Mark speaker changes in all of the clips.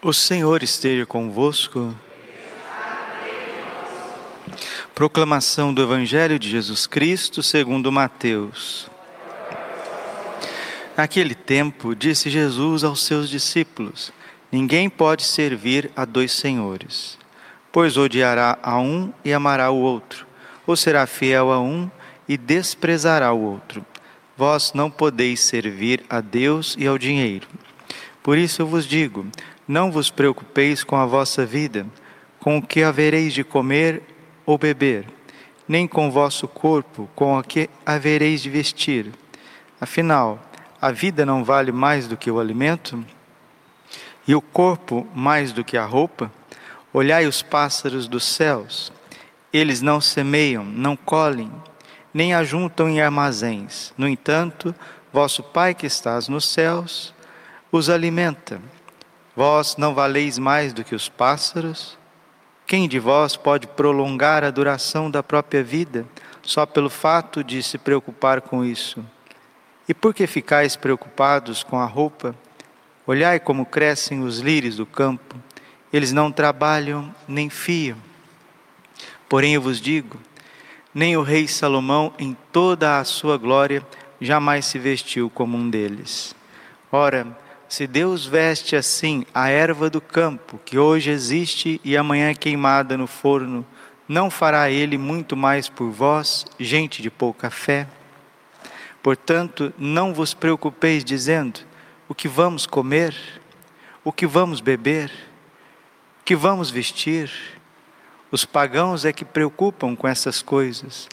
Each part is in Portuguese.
Speaker 1: O Senhor esteja convosco. Proclamação do Evangelho de Jesus Cristo segundo Mateus. Naquele tempo, disse Jesus aos seus discípulos: Ninguém pode servir a dois senhores, pois odiará a um e amará o outro, ou será fiel a um e desprezará o outro. Vós não podeis servir a Deus e ao dinheiro. Por isso eu vos digo: não vos preocupeis com a vossa vida, com o que havereis de comer ou beber, nem com o vosso corpo, com o que havereis de vestir. Afinal, a vida não vale mais do que o alimento? E o corpo mais do que a roupa? Olhai os pássaros dos céus. Eles não semeiam, não colhem, nem ajuntam em armazéns. No entanto, vosso Pai que estás nos céus os alimenta. Vós não valeis mais do que os pássaros? Quem de vós pode prolongar a duração da própria vida só pelo fato de se preocupar com isso? E por que ficais preocupados com a roupa? Olhai como crescem os lírios do campo, eles não trabalham nem fiam. Porém eu vos digo, nem o rei Salomão, em toda a sua glória, jamais se vestiu como um deles. Ora, se Deus veste assim a erva do campo, que hoje existe e amanhã é queimada no forno, não fará Ele muito mais por vós, gente de pouca fé? Portanto, não vos preocupeis dizendo: o que vamos comer, o que vamos beber, o que vamos vestir. Os pagãos é que preocupam com essas coisas.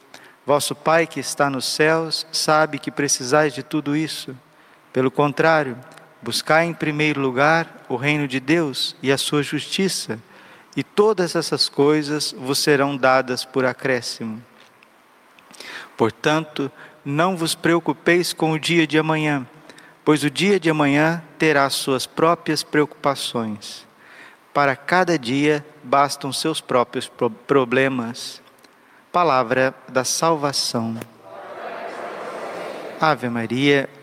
Speaker 1: Vosso Pai que está nos céus sabe que precisais de tudo isso. Pelo contrário, Buscai em primeiro lugar o reino de Deus e a sua justiça, e todas essas coisas vos serão dadas por acréscimo. Portanto, não vos preocupeis com o dia de amanhã, pois o dia de amanhã terá suas próprias preocupações. Para cada dia bastam seus próprios problemas. Palavra da salvação. Ave Maria,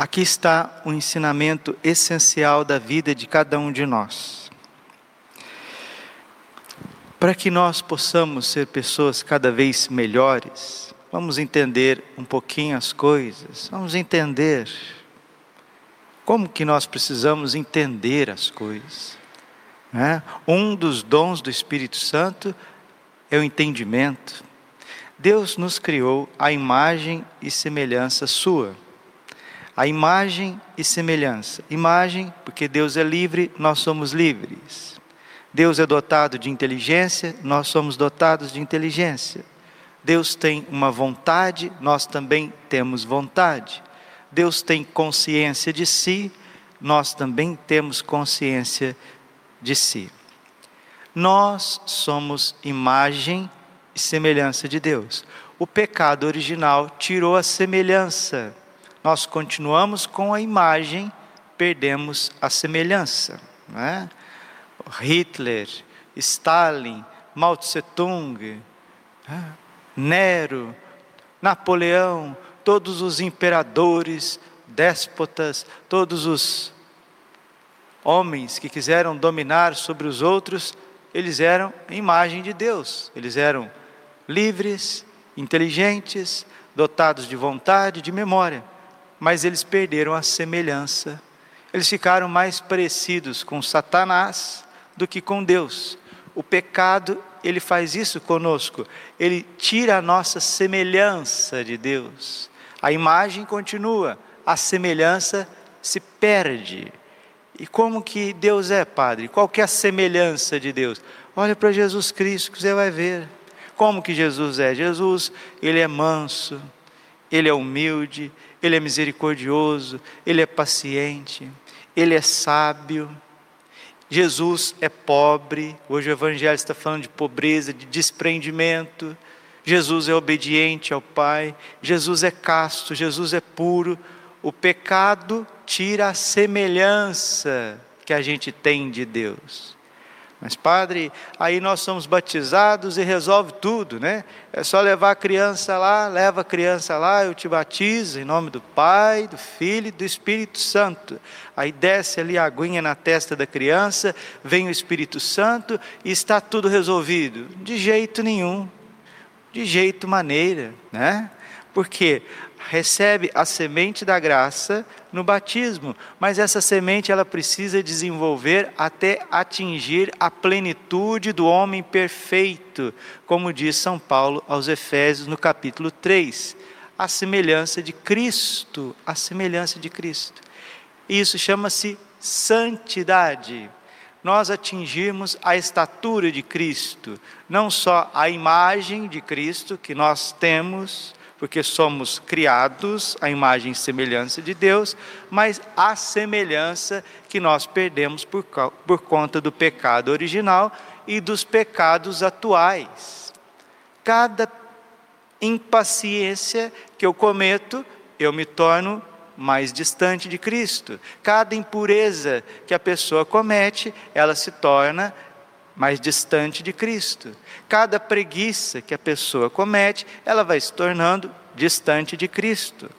Speaker 1: Aqui está o ensinamento essencial da vida de cada um de nós. Para que nós possamos ser pessoas cada vez melhores, vamos entender um pouquinho as coisas, vamos entender como que nós precisamos entender as coisas. Né? Um dos dons do Espírito Santo é o entendimento. Deus nos criou a imagem e semelhança sua. A imagem e semelhança. Imagem, porque Deus é livre, nós somos livres. Deus é dotado de inteligência, nós somos dotados de inteligência. Deus tem uma vontade, nós também temos vontade. Deus tem consciência de si, nós também temos consciência de si. Nós somos imagem e semelhança de Deus. O pecado original tirou a semelhança. Nós continuamos com a imagem, perdemos a semelhança. É? Hitler, Stalin, Mao Tse Tung, é? Nero, Napoleão, todos os imperadores, déspotas, todos os homens que quiseram dominar sobre os outros, eles eram imagem de Deus. Eles eram livres, inteligentes, dotados de vontade, de memória, mas eles perderam a semelhança. Eles ficaram mais parecidos com Satanás do que com Deus. O pecado, ele faz isso conosco. Ele tira a nossa semelhança de Deus. A imagem continua, a semelhança se perde. E como que Deus é, Padre? Qual que é a semelhança de Deus? Olha para Jesus Cristo que você vai ver. Como que Jesus é? Jesus, ele é manso, Ele é humilde, ele é misericordioso, ele é paciente, ele é sábio. Jesus é pobre, hoje o Evangelho está falando de pobreza, de desprendimento. Jesus é obediente ao Pai, Jesus é casto, Jesus é puro. O pecado tira a semelhança que a gente tem de Deus. Mas, padre, aí nós somos batizados e resolve tudo, né? É só levar a criança lá, leva a criança lá, eu te batizo em nome do Pai, do Filho e do Espírito Santo. Aí desce ali a aguinha na testa da criança, vem o Espírito Santo e está tudo resolvido. De jeito nenhum, de jeito maneira, né? Porque recebe a semente da graça no batismo, mas essa semente ela precisa desenvolver até atingir a plenitude do homem perfeito, como diz São Paulo aos Efésios no capítulo 3, a semelhança de Cristo, a semelhança de Cristo. Isso chama-se santidade. Nós atingirmos a estatura de Cristo, não só a imagem de Cristo que nós temos, porque somos criados à imagem e semelhança de Deus, mas a semelhança que nós perdemos por, por conta do pecado original e dos pecados atuais. Cada impaciência que eu cometo, eu me torno mais distante de Cristo. Cada impureza que a pessoa comete, ela se torna mais distante de Cristo. Cada preguiça que a pessoa comete, ela vai se tornando distante de Cristo.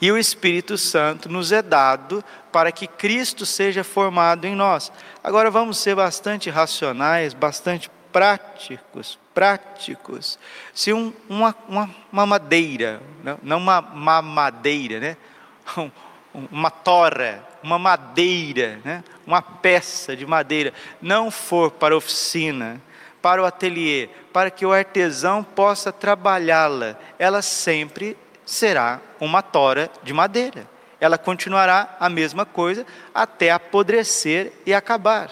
Speaker 1: E o Espírito Santo nos é dado para que Cristo seja formado em nós. Agora vamos ser bastante racionais, bastante práticos, práticos. Se um, uma, uma, uma, madeira, não uma mamadeira, né? uma tora, uma madeira, né? uma peça de madeira, não for para a oficina, para o ateliê, para que o artesão possa trabalhá-la, ela sempre será uma tora de madeira. Ela continuará a mesma coisa até apodrecer e acabar.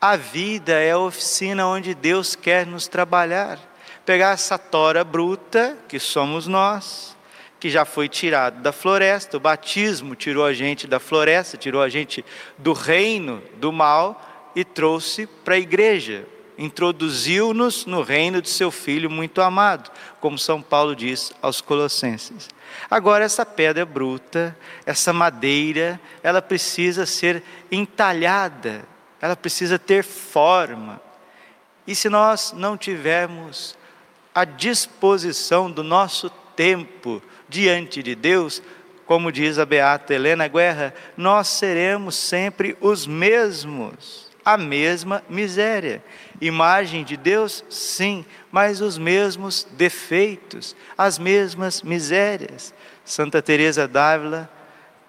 Speaker 1: A vida é a oficina onde Deus quer nos trabalhar. Pegar essa tora bruta, que somos nós, que já foi tirado da floresta, o batismo tirou a gente da floresta, tirou a gente do reino do mal e trouxe para a igreja, introduziu-nos no reino de seu filho muito amado, como São Paulo diz aos Colossenses. Agora, essa pedra bruta, essa madeira, ela precisa ser entalhada, ela precisa ter forma. E se nós não tivermos a disposição do nosso tempo, diante de Deus, como diz a beata Helena Guerra, nós seremos sempre os mesmos, a mesma miséria. Imagem de Deus, sim, mas os mesmos defeitos, as mesmas misérias. Santa Teresa d'Ávila,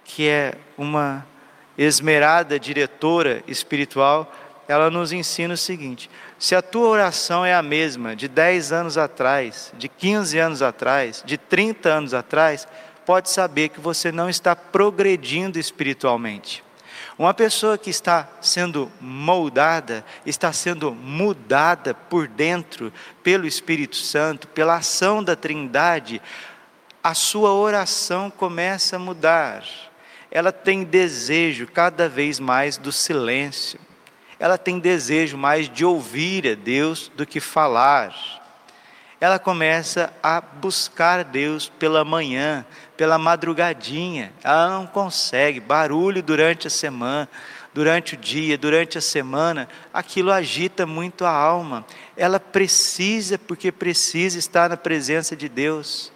Speaker 1: que é uma esmerada diretora espiritual, ela nos ensina o seguinte: se a tua oração é a mesma de 10 anos atrás, de 15 anos atrás, de 30 anos atrás, pode saber que você não está progredindo espiritualmente. Uma pessoa que está sendo moldada, está sendo mudada por dentro pelo Espírito Santo, pela ação da Trindade, a sua oração começa a mudar. Ela tem desejo cada vez mais do silêncio ela tem desejo mais de ouvir a Deus do que falar. Ela começa a buscar Deus pela manhã, pela madrugadinha. Ela não consegue, barulho durante a semana, durante o dia, durante a semana, aquilo agita muito a alma. Ela precisa, porque precisa estar na presença de Deus.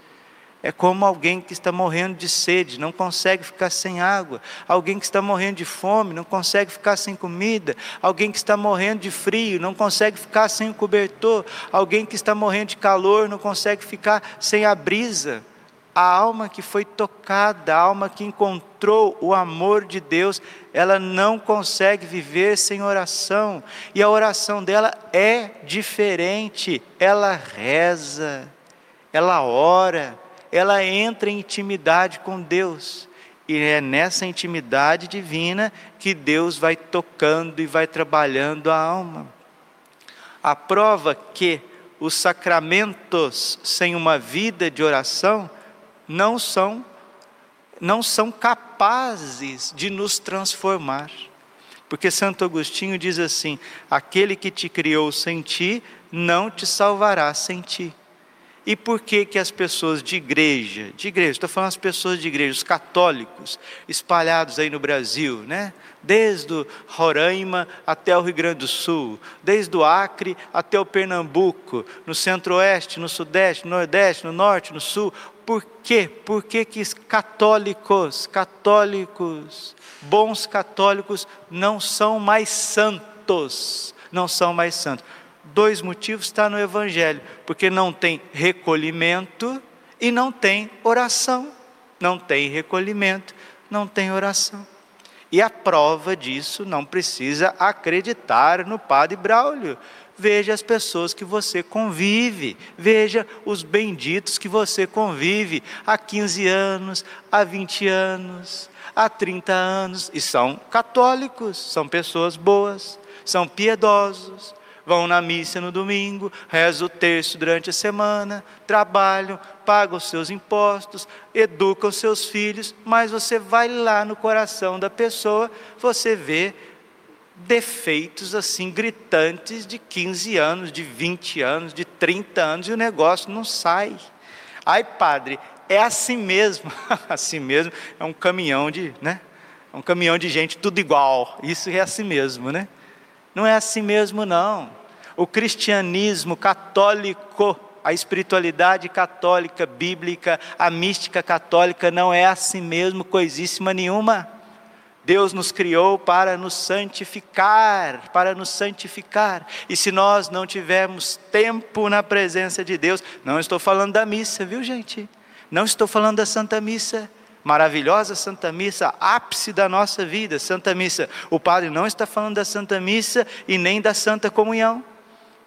Speaker 1: É como alguém que está morrendo de sede, não consegue ficar sem água. Alguém que está morrendo de fome, não consegue ficar sem comida. Alguém que está morrendo de frio, não consegue ficar sem o cobertor. Alguém que está morrendo de calor, não consegue ficar sem a brisa. A alma que foi tocada, a alma que encontrou o amor de Deus, ela não consegue viver sem oração. E a oração dela é diferente. Ela reza, ela ora ela entra em intimidade com Deus. E é nessa intimidade divina que Deus vai tocando e vai trabalhando a alma. A prova que os sacramentos sem uma vida de oração não são não são capazes de nos transformar. Porque Santo Agostinho diz assim: aquele que te criou sem ti não te salvará sem ti. E por que que as pessoas de igreja, de igreja, estou falando as pessoas de igreja, os católicos, espalhados aí no Brasil, né? Desde o Roraima até o Rio Grande do Sul, desde o Acre até o Pernambuco, no centro-oeste, no sudeste, no nordeste, no norte, no sul. Por quê? Por que que católicos, católicos, bons católicos não são mais santos? Não são mais santos dois motivos está no Evangelho: porque não tem recolhimento e não tem oração. Não tem recolhimento, não tem oração. E a prova disso não precisa acreditar no Padre Braulio. Veja as pessoas que você convive, veja os benditos que você convive há 15 anos, há 20 anos, há 30 anos, e são católicos, são pessoas boas, são piedosos, vão na missa no domingo, rezam o terço durante a semana, trabalham, pagam os seus impostos, educam os seus filhos, mas você vai lá no coração da pessoa, você vê defeitos assim gritantes de 15 anos, de 20 anos, de 30 anos e o negócio não sai. Ai, padre, é assim mesmo. assim mesmo, é um caminhão de, né? É um caminhão de gente tudo igual. Isso é assim mesmo, né? Não é assim mesmo, não. O cristianismo católico, a espiritualidade católica, bíblica, a mística católica não é assim mesmo, coisíssima nenhuma. Deus nos criou para nos santificar, para nos santificar. E se nós não tivermos tempo na presença de Deus, não estou falando da missa, viu gente? Não estou falando da Santa Missa maravilhosa Santa Missa, ápice da nossa vida, Santa Missa. O padre não está falando da Santa Missa e nem da Santa Comunhão.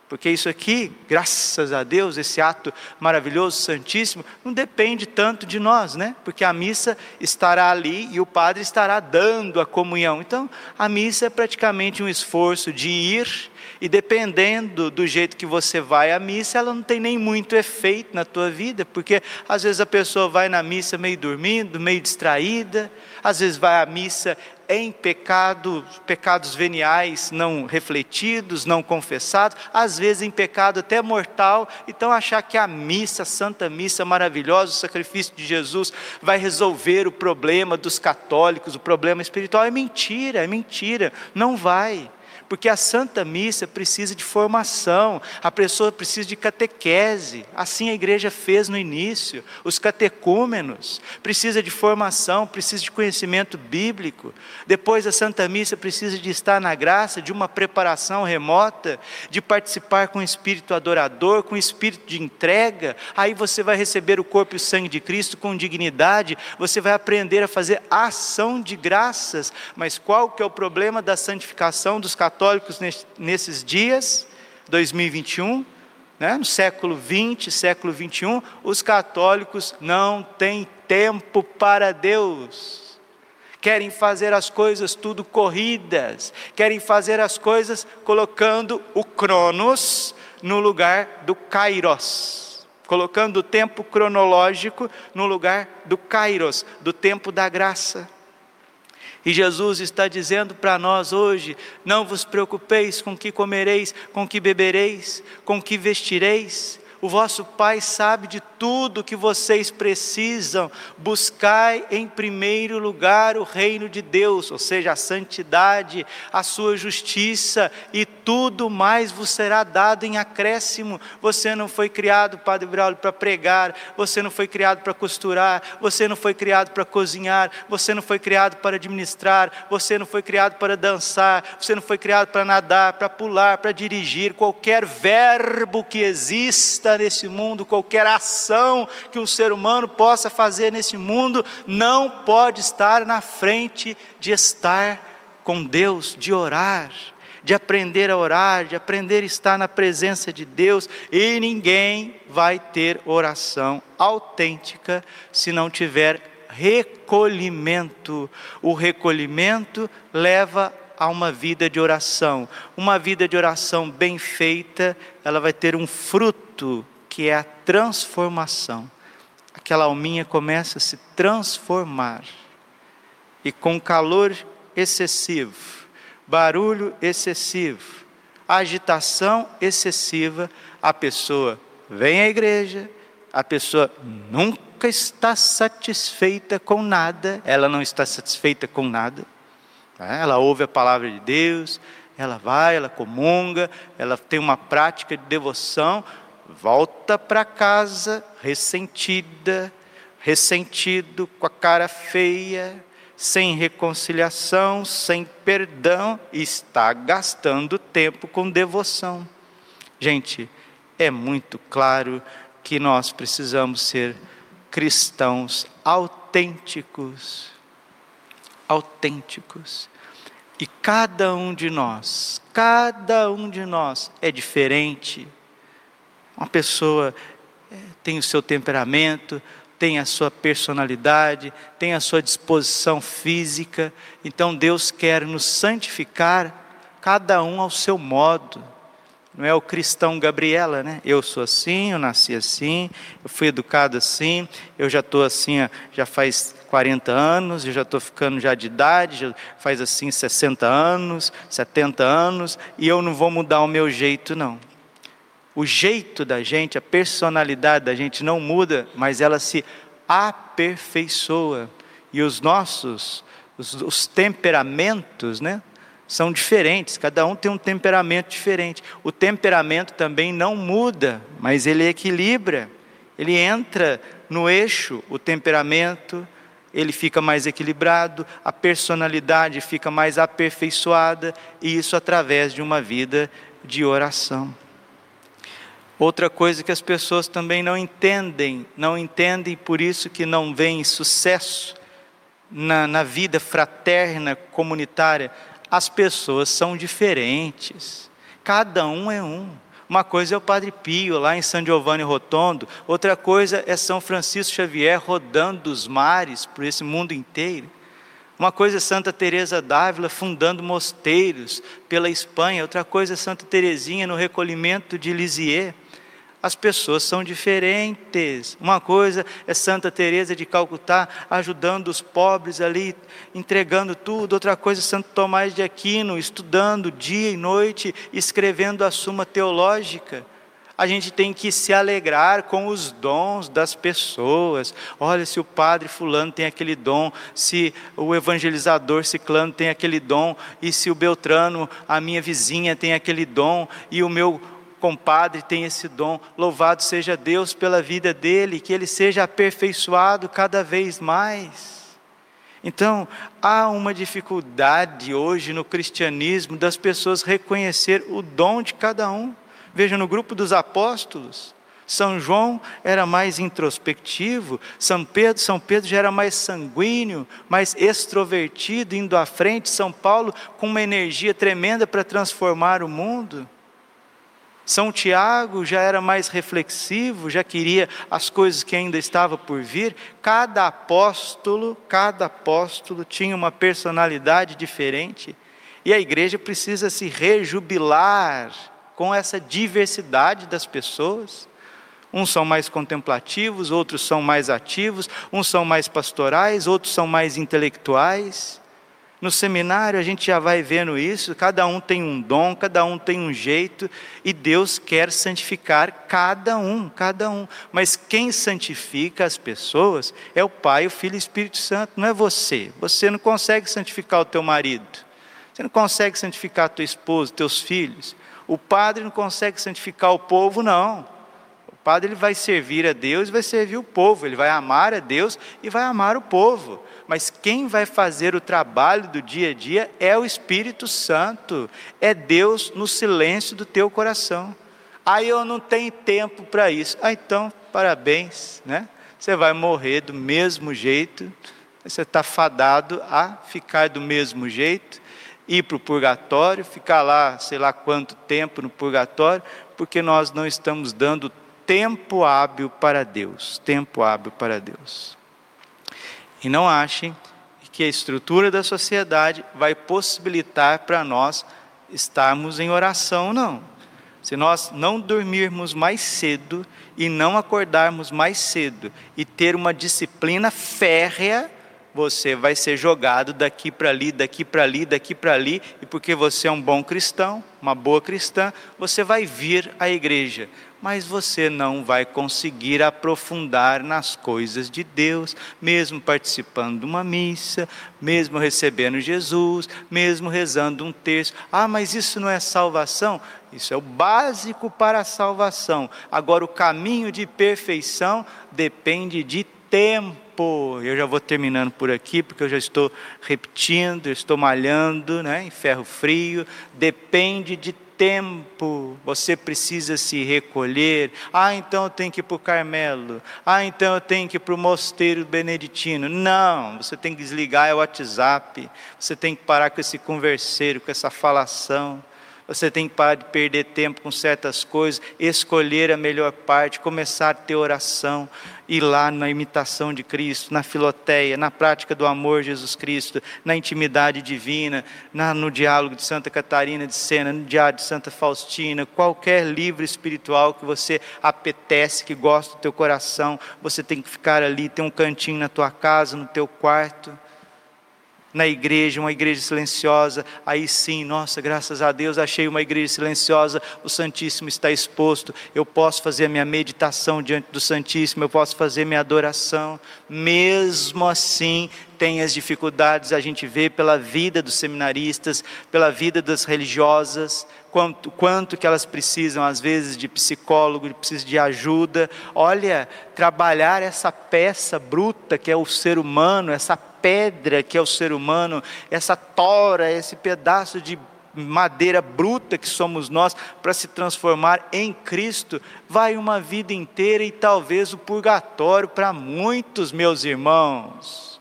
Speaker 1: Porque isso aqui, graças a Deus, esse ato maravilhoso, santíssimo, não depende tanto de nós, né? Porque a missa estará ali e o padre estará dando a comunhão. Então, a missa é praticamente um esforço de ir e dependendo do jeito que você vai à missa, ela não tem nem muito efeito na tua vida, porque às vezes a pessoa vai na missa meio dormindo, meio distraída, às vezes vai à missa em pecado, pecados veniais não refletidos, não confessados, às vezes em pecado até mortal, então achar que a missa, a santa missa maravilhosa, o sacrifício de Jesus vai resolver o problema dos católicos, o problema espiritual, é mentira, é mentira, não vai porque a Santa Missa precisa de formação, a pessoa precisa de catequese, assim a igreja fez no início, os catecúmenos, precisa de formação, precisa de conhecimento bíblico, depois a Santa Missa precisa de estar na graça, de uma preparação remota, de participar com o espírito adorador, com o espírito de entrega, aí você vai receber o corpo e o sangue de Cristo com dignidade, você vai aprender a fazer ação de graças, mas qual que é o problema da santificação dos católicos? Católicos nesses dias, 2021, né, no século 20, século 21, os católicos não têm tempo para Deus. Querem fazer as coisas tudo corridas, querem fazer as coisas colocando o Cronos no lugar do Kairos, colocando o tempo cronológico no lugar do Kairos, do tempo da graça. E Jesus está dizendo para nós hoje: não vos preocupeis com que comereis, com que bebereis, com que vestireis. O vosso Pai sabe de tudo que vocês precisam. Buscai em primeiro lugar o reino de Deus, ou seja, a santidade, a sua justiça, e tudo mais vos será dado em acréscimo. Você não foi criado, Padre Braulio, para pregar, você não foi criado para costurar, você não foi criado para cozinhar, você não foi criado para administrar, você não foi criado para dançar, você não foi criado para nadar, para pular, para dirigir. Qualquer verbo que exista nesse mundo, qualquer ação, que um ser humano possa fazer nesse mundo não pode estar na frente de estar com Deus, de orar, de aprender a orar, de aprender a estar na presença de Deus, e ninguém vai ter oração autêntica se não tiver recolhimento. O recolhimento leva a uma vida de oração. Uma vida de oração bem feita, ela vai ter um fruto que é a transformação. Aquela alminha começa a se transformar. E com calor excessivo, barulho excessivo, agitação excessiva, a pessoa vem à igreja, a pessoa nunca está satisfeita com nada, ela não está satisfeita com nada. Né? Ela ouve a palavra de Deus, ela vai, ela comunga, ela tem uma prática de devoção, volta para casa ressentida, ressentido, com a cara feia, sem reconciliação, sem perdão, está gastando tempo com devoção. Gente, é muito claro que nós precisamos ser cristãos autênticos. Autênticos. E cada um de nós, cada um de nós é diferente. Uma pessoa eh, tem o seu temperamento, tem a sua personalidade, tem a sua disposição física. Então Deus quer nos santificar, cada um ao seu modo. Não é o cristão Gabriela, né? Eu sou assim, eu nasci assim, eu fui educado assim, eu já estou assim, já faz 40 anos, eu já estou ficando já de idade, já faz assim 60 anos, 70 anos, e eu não vou mudar o meu jeito, não. O jeito da gente, a personalidade da gente não muda, mas ela se aperfeiçoa. E os nossos, os, os temperamentos, né? São diferentes, cada um tem um temperamento diferente. O temperamento também não muda, mas ele equilibra, ele entra no eixo, o temperamento, ele fica mais equilibrado, a personalidade fica mais aperfeiçoada, e isso através de uma vida de oração. Outra coisa que as pessoas também não entendem, não entendem, por isso que não vem sucesso na, na vida fraterna, comunitária, as pessoas são diferentes, cada um é um. Uma coisa é o Padre Pio, lá em San Giovanni Rotondo, outra coisa é São Francisco Xavier rodando os mares por esse mundo inteiro. Uma coisa é Santa Teresa d'Ávila fundando mosteiros pela Espanha, outra coisa é Santa Teresinha no recolhimento de Lisieux. As pessoas são diferentes. Uma coisa é Santa Teresa de Calcutá ajudando os pobres ali, entregando tudo. Outra coisa é Santo Tomás de Aquino estudando dia e noite, escrevendo a Suma Teológica. A gente tem que se alegrar com os dons das pessoas. Olha, se o padre fulano tem aquele dom, se o evangelizador ciclano tem aquele dom, e se o Beltrano, a minha vizinha, tem aquele dom, e o meu compadre tem esse dom. Louvado seja Deus pela vida dele, que ele seja aperfeiçoado cada vez mais. Então, há uma dificuldade hoje no cristianismo das pessoas reconhecer o dom de cada um. Veja no grupo dos apóstolos, são João era mais introspectivo, São Pedro, São Pedro já era mais sanguíneo, mais extrovertido, indo à frente, São Paulo com uma energia tremenda para transformar o mundo. São Tiago já era mais reflexivo, já queria as coisas que ainda estavam por vir. Cada apóstolo, cada apóstolo tinha uma personalidade diferente. E a igreja precisa se rejubilar com essa diversidade das pessoas. Uns são mais contemplativos, outros são mais ativos, uns são mais pastorais, outros são mais intelectuais. No seminário a gente já vai vendo isso, cada um tem um dom, cada um tem um jeito, e Deus quer santificar cada um, cada um. Mas quem santifica as pessoas é o Pai, o Filho e o Espírito Santo, não é você. Você não consegue santificar o teu marido, você não consegue santificar a tua esposa, teus filhos. O padre não consegue santificar o povo, não. O padre ele vai servir a Deus, vai servir o povo, ele vai amar a Deus e vai amar o povo mas quem vai fazer o trabalho do dia a dia é o Espírito Santo, é Deus no silêncio do teu coração. Aí eu não tenho tempo para isso. Ah, então, parabéns, né? Você vai morrer do mesmo jeito, você está fadado a ficar do mesmo jeito, ir para o purgatório, ficar lá, sei lá quanto tempo no purgatório, porque nós não estamos dando tempo hábil para Deus. Tempo hábil para Deus. E não achem que a estrutura da sociedade vai possibilitar para nós estarmos em oração, não. Se nós não dormirmos mais cedo e não acordarmos mais cedo e ter uma disciplina férrea, você vai ser jogado daqui para ali, daqui para ali, daqui para ali, e porque você é um bom cristão, uma boa cristã, você vai vir à igreja, mas você não vai conseguir aprofundar nas coisas de Deus, mesmo participando de uma missa, mesmo recebendo Jesus, mesmo rezando um texto. Ah, mas isso não é salvação? Isso é o básico para a salvação. Agora, o caminho de perfeição depende de tempo eu já vou terminando por aqui, porque eu já estou repetindo, estou malhando né, em ferro frio, depende de tempo, você precisa se recolher. Ah, então eu tenho que ir para o Carmelo. Ah, então eu tenho que ir para o Mosteiro Beneditino. Não, você tem que desligar o WhatsApp. Você tem que parar com esse converseiro, com essa falação. Você tem que parar de perder tempo com certas coisas, escolher a melhor parte, começar a ter oração, ir lá na imitação de Cristo, na filoteia, na prática do amor Jesus Cristo, na intimidade divina, na, no diálogo de Santa Catarina de Sena, no diário de Santa Faustina, qualquer livro espiritual que você apetece, que gosta do teu coração, você tem que ficar ali, ter um cantinho na tua casa, no teu quarto na igreja, uma igreja silenciosa, aí sim, nossa, graças a Deus, achei uma igreja silenciosa, o Santíssimo está exposto, eu posso fazer a minha meditação diante do Santíssimo, eu posso fazer minha adoração, mesmo assim, tem as dificuldades, a gente vê pela vida dos seminaristas, pela vida das religiosas, quanto, quanto que elas precisam, às vezes, de psicólogo, precisam de ajuda. Olha, trabalhar essa peça bruta que é o ser humano, essa pedra que é o ser humano, essa tora, esse pedaço de madeira bruta que somos nós, para se transformar em Cristo, vai uma vida inteira e talvez o purgatório para muitos, meus irmãos.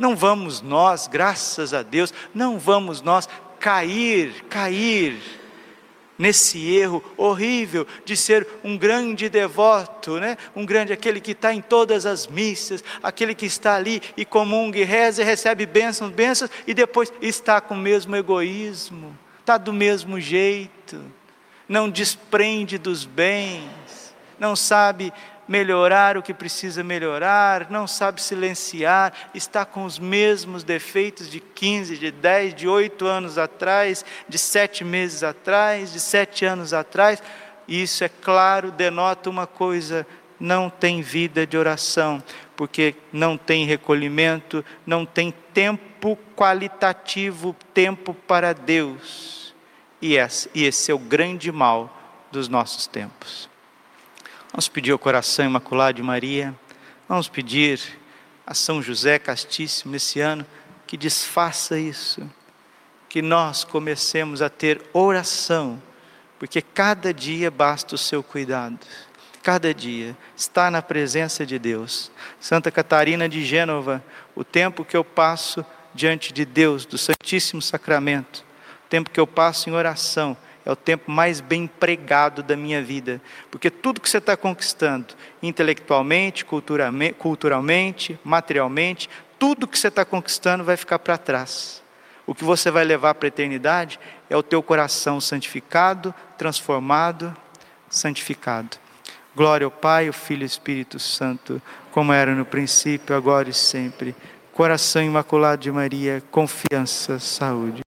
Speaker 1: Não vamos nós, graças a Deus, não vamos nós cair, cair nesse erro horrível de ser um grande devoto, né? um grande, aquele que está em todas as missas, aquele que está ali e comunga e reza e recebe bênçãos, bênçãos, e depois está com o mesmo egoísmo, está do mesmo jeito, não desprende dos bens, não sabe melhorar o que precisa melhorar, não sabe silenciar, está com os mesmos defeitos de 15, de 10, de 8 anos atrás, de 7 meses atrás, de 7 anos atrás. Isso, é claro, denota uma coisa: não tem vida de oração, porque não tem recolhimento, não tem tempo qualitativo, tempo para Deus. E esse é o grande mal dos nossos tempos. Vamos pedir ao coração imaculado de Maria, vamos pedir a São José Castíssimo nesse ano que desfaça isso, que nós comecemos a ter oração, porque cada dia basta o seu cuidado, cada dia está na presença de Deus. Santa Catarina de Gênova, o tempo que eu passo diante de Deus, do Santíssimo Sacramento, o tempo que eu passo em oração, é o tempo mais bem empregado da minha vida, porque tudo que você está conquistando, intelectualmente, culturalmente, culturalmente, materialmente, tudo que você está conquistando vai ficar para trás. O que você vai levar para a eternidade é o teu coração santificado, transformado, santificado. Glória ao Pai, ao Filho e ao Espírito Santo, como era no princípio, agora e sempre. Coração imaculado de Maria, confiança, saúde.